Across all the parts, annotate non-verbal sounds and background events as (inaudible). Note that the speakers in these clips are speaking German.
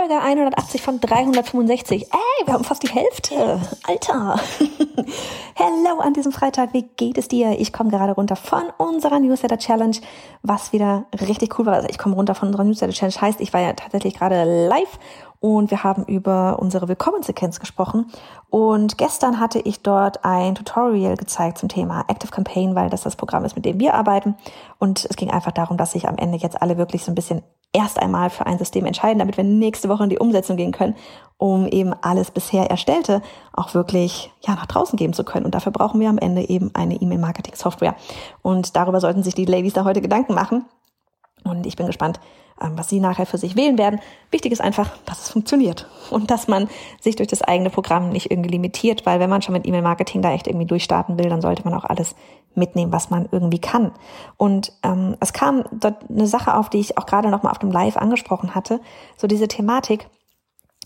Folge 180 von 365. Ey, wir haben fast die Hälfte. Alter. (laughs) Hello an diesem Freitag. Wie geht es dir? Ich komme gerade runter von unserer Newsletter Challenge, was wieder richtig cool war. Also ich komme runter von unserer Newsletter Challenge. Heißt, ich war ja tatsächlich gerade live und wir haben über unsere Willkommenssequenz gesprochen. Und gestern hatte ich dort ein Tutorial gezeigt zum Thema Active Campaign, weil das das Programm ist, mit dem wir arbeiten. Und es ging einfach darum, dass sich am Ende jetzt alle wirklich so ein bisschen erst einmal für ein System entscheiden, damit wir nächste Woche in die Umsetzung gehen können, um eben alles bisher Erstellte auch wirklich ja nach draußen geben zu können. Und dafür brauchen wir am Ende eben eine E-Mail-Marketing-Software. Und darüber sollten sich die Ladies da heute Gedanken machen. Und ich bin gespannt, ähm, was Sie nachher für sich wählen werden. Wichtig ist einfach, dass es funktioniert und dass man sich durch das eigene Programm nicht irgendwie limitiert, weil wenn man schon mit E-Mail-Marketing da echt irgendwie durchstarten will, dann sollte man auch alles mitnehmen, was man irgendwie kann. Und ähm, es kam dort eine Sache auf, die ich auch gerade noch mal auf dem Live angesprochen hatte, so diese Thematik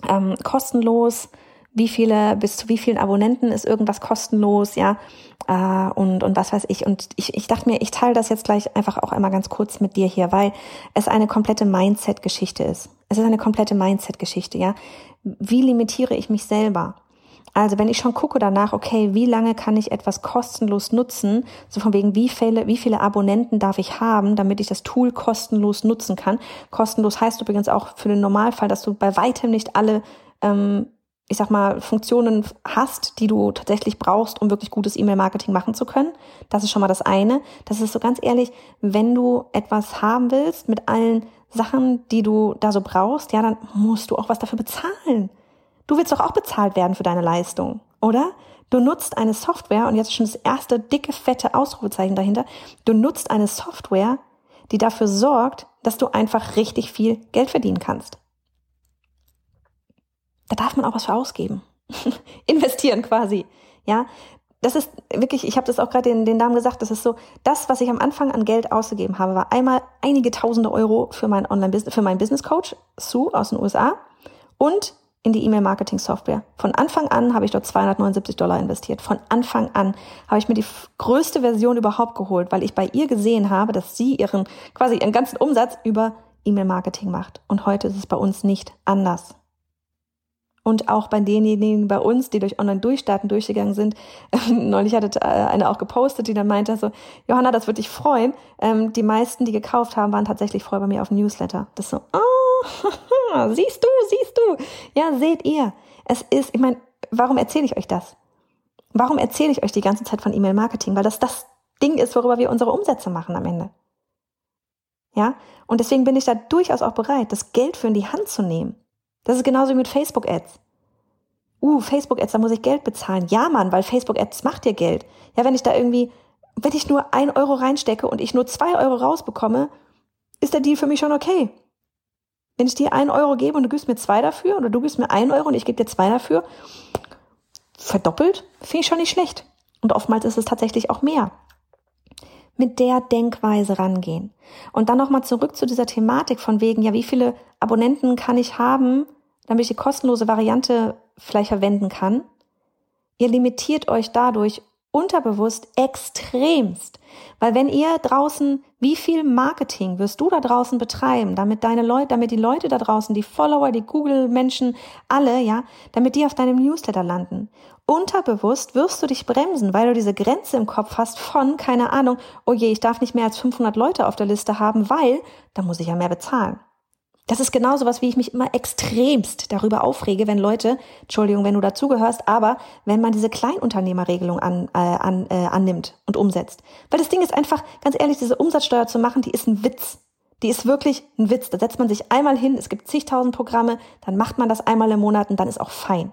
ähm, kostenlos wie viele, bis zu wie vielen Abonnenten ist irgendwas kostenlos, ja, äh, und, und was weiß ich. Und ich, ich dachte mir, ich teile das jetzt gleich einfach auch einmal ganz kurz mit dir hier, weil es eine komplette Mindset-Geschichte ist. Es ist eine komplette Mindset-Geschichte, ja. Wie limitiere ich mich selber? Also wenn ich schon gucke danach, okay, wie lange kann ich etwas kostenlos nutzen, so von wegen, wie viele, wie viele Abonnenten darf ich haben, damit ich das Tool kostenlos nutzen kann. Kostenlos heißt übrigens auch für den Normalfall, dass du bei weitem nicht alle ähm, ich sag mal, Funktionen hast, die du tatsächlich brauchst, um wirklich gutes E-Mail-Marketing machen zu können. Das ist schon mal das eine. Das ist so ganz ehrlich, wenn du etwas haben willst mit allen Sachen, die du da so brauchst, ja, dann musst du auch was dafür bezahlen. Du willst doch auch bezahlt werden für deine Leistung, oder? Du nutzt eine Software, und jetzt schon das erste dicke, fette Ausrufezeichen dahinter, du nutzt eine Software, die dafür sorgt, dass du einfach richtig viel Geld verdienen kannst da darf man auch was für ausgeben. (laughs) Investieren quasi. Ja, das ist wirklich, ich habe das auch gerade den, den Damen gesagt, das ist so, das, was ich am Anfang an Geld ausgegeben habe, war einmal einige tausende Euro für mein Online-Business, für meinen Business Coach, Sue aus den USA und in die E-Mail-Marketing-Software. Von Anfang an habe ich dort 279 Dollar investiert. Von Anfang an habe ich mir die größte Version überhaupt geholt, weil ich bei ihr gesehen habe, dass sie ihren, quasi ihren ganzen Umsatz über E-Mail-Marketing macht. Und heute ist es bei uns nicht anders und auch bei denjenigen bei uns, die durch Online-Durchstarten durchgegangen sind. (laughs) neulich hatte äh, eine auch gepostet, die dann meinte so, Johanna, das würde dich freuen. Ähm, die meisten, die gekauft haben, waren tatsächlich vorher bei mir auf dem Newsletter. Das so, oh, (laughs) siehst du, siehst du. Ja, seht ihr. Es ist, ich meine, warum erzähle ich euch das? Warum erzähle ich euch die ganze Zeit von E-Mail-Marketing? Weil das das Ding ist, worüber wir unsere Umsätze machen am Ende. Ja? Und deswegen bin ich da durchaus auch bereit, das Geld für in die Hand zu nehmen das ist genauso wie mit Facebook-Ads. Uh, Facebook-Ads, da muss ich Geld bezahlen. Ja, Mann, weil Facebook-Ads macht dir Geld. Ja, wenn ich da irgendwie, wenn ich nur ein Euro reinstecke und ich nur zwei Euro rausbekomme, ist der Deal für mich schon okay. Wenn ich dir einen Euro gebe und du gibst mir zwei dafür oder du gibst mir einen Euro und ich gebe dir zwei dafür, verdoppelt, finde ich schon nicht schlecht. Und oftmals ist es tatsächlich auch mehr. Mit der Denkweise rangehen. Und dann nochmal zurück zu dieser Thematik von wegen, ja, wie viele Abonnenten kann ich haben, damit ich die kostenlose Variante vielleicht verwenden kann. Ihr limitiert euch dadurch unterbewusst extremst. Weil wenn ihr draußen, wie viel Marketing wirst du da draußen betreiben, damit deine Leute, damit die Leute da draußen, die Follower, die Google-Menschen, alle, ja, damit die auf deinem Newsletter landen. Unterbewusst wirst du dich bremsen, weil du diese Grenze im Kopf hast von, keine Ahnung, oh je, ich darf nicht mehr als 500 Leute auf der Liste haben, weil, da muss ich ja mehr bezahlen. Das ist genauso was, wie ich mich immer extremst darüber aufrege, wenn Leute, Entschuldigung, wenn du dazugehörst, aber wenn man diese Kleinunternehmerregelung an, äh, an, äh, annimmt und umsetzt. Weil das Ding ist einfach, ganz ehrlich, diese Umsatzsteuer zu machen, die ist ein Witz. Die ist wirklich ein Witz. Da setzt man sich einmal hin, es gibt zigtausend Programme, dann macht man das einmal im Monat und dann ist auch fein.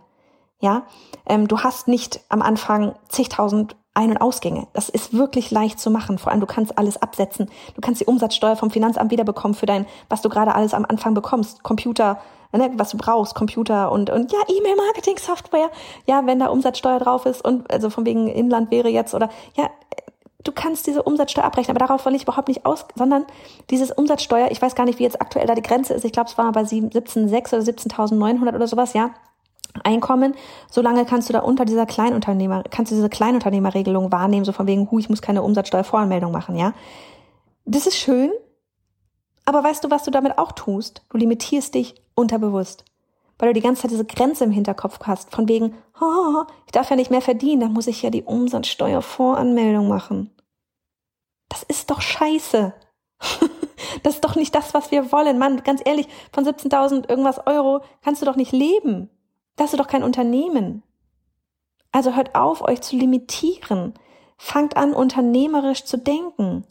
Ja, ähm, du hast nicht am Anfang zigtausend ein- und Ausgänge. Das ist wirklich leicht zu machen. Vor allem, du kannst alles absetzen. Du kannst die Umsatzsteuer vom Finanzamt wiederbekommen für dein, was du gerade alles am Anfang bekommst. Computer, ne, was du brauchst, Computer und, und ja, E-Mail-Marketing-Software. Ja, wenn da Umsatzsteuer drauf ist und also von wegen Inland wäre jetzt oder ja, du kannst diese Umsatzsteuer abrechnen, aber darauf will ich überhaupt nicht aus, sondern dieses Umsatzsteuer, ich weiß gar nicht, wie jetzt aktuell da die Grenze ist. Ich glaube, es war bei 17.600 oder 17.900 oder sowas, ja. Einkommen, solange kannst du da unter dieser Kleinunternehmer, kannst du diese Kleinunternehmerregelung wahrnehmen, so von wegen, hu, ich muss keine Umsatzsteuervoranmeldung machen, ja. Das ist schön, aber weißt du, was du damit auch tust? Du limitierst dich unterbewusst. Weil du die ganze Zeit diese Grenze im Hinterkopf hast, von wegen, oh, ich darf ja nicht mehr verdienen, dann muss ich ja die Umsatzsteuervoranmeldung machen. Das ist doch scheiße. (laughs) das ist doch nicht das, was wir wollen. Mann, ganz ehrlich, von 17.000 irgendwas Euro kannst du doch nicht leben. Das ist doch kein Unternehmen. Also hört auf, euch zu limitieren. Fangt an, unternehmerisch zu denken.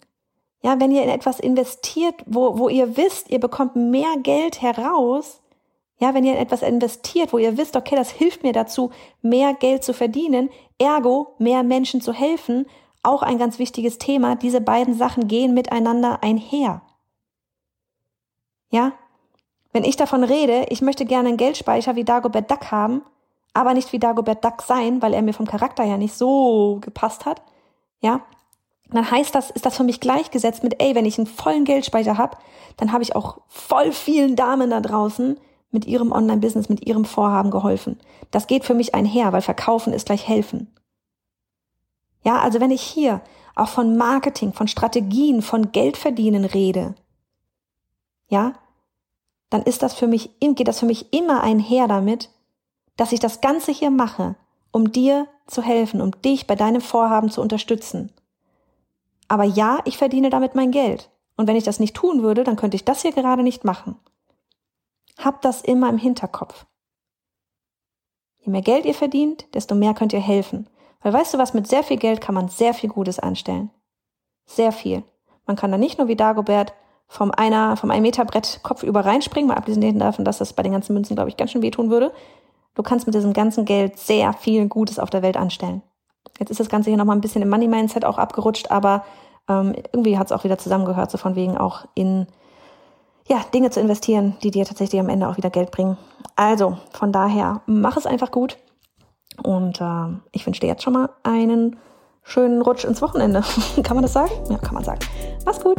Ja, wenn ihr in etwas investiert, wo, wo ihr wisst, ihr bekommt mehr Geld heraus, ja, wenn ihr in etwas investiert, wo ihr wisst, okay, das hilft mir dazu, mehr Geld zu verdienen, ergo mehr Menschen zu helfen, auch ein ganz wichtiges Thema. Diese beiden Sachen gehen miteinander einher. Ja, wenn ich davon rede, ich möchte gerne einen Geldspeicher wie Dagobert Duck haben, aber nicht wie Dagobert Duck sein, weil er mir vom Charakter ja nicht so gepasst hat, ja, dann heißt das, ist das für mich gleichgesetzt mit, ey, wenn ich einen vollen Geldspeicher habe, dann habe ich auch voll vielen Damen da draußen mit ihrem Online-Business, mit ihrem Vorhaben geholfen. Das geht für mich einher, weil verkaufen ist gleich helfen. Ja, also wenn ich hier auch von Marketing, von Strategien, von Geldverdienen rede, ja, dann ist das für mich, geht das für mich immer einher damit, dass ich das Ganze hier mache, um dir zu helfen, um dich bei deinem Vorhaben zu unterstützen. Aber ja, ich verdiene damit mein Geld. Und wenn ich das nicht tun würde, dann könnte ich das hier gerade nicht machen. Habt das immer im Hinterkopf. Je mehr Geld ihr verdient, desto mehr könnt ihr helfen. Weil weißt du was, mit sehr viel Geld kann man sehr viel Gutes anstellen. Sehr viel. Man kann da nicht nur wie Dagobert vom einer, vom ein Meter Brett kopfüber reinspringen, mal abgesehen davon, dass das bei den ganzen Münzen, glaube ich, ganz schön wehtun würde. Du kannst mit diesem ganzen Geld sehr viel Gutes auf der Welt anstellen. Jetzt ist das Ganze hier nochmal ein bisschen im Money-Mindset auch abgerutscht, aber ähm, irgendwie hat es auch wieder zusammengehört, so von wegen auch in ja, Dinge zu investieren, die dir tatsächlich am Ende auch wieder Geld bringen. Also, von daher, mach es einfach gut. Und äh, ich wünsche dir jetzt schon mal einen schönen Rutsch ins Wochenende. (laughs) kann man das sagen? Ja, kann man sagen. Mach's gut.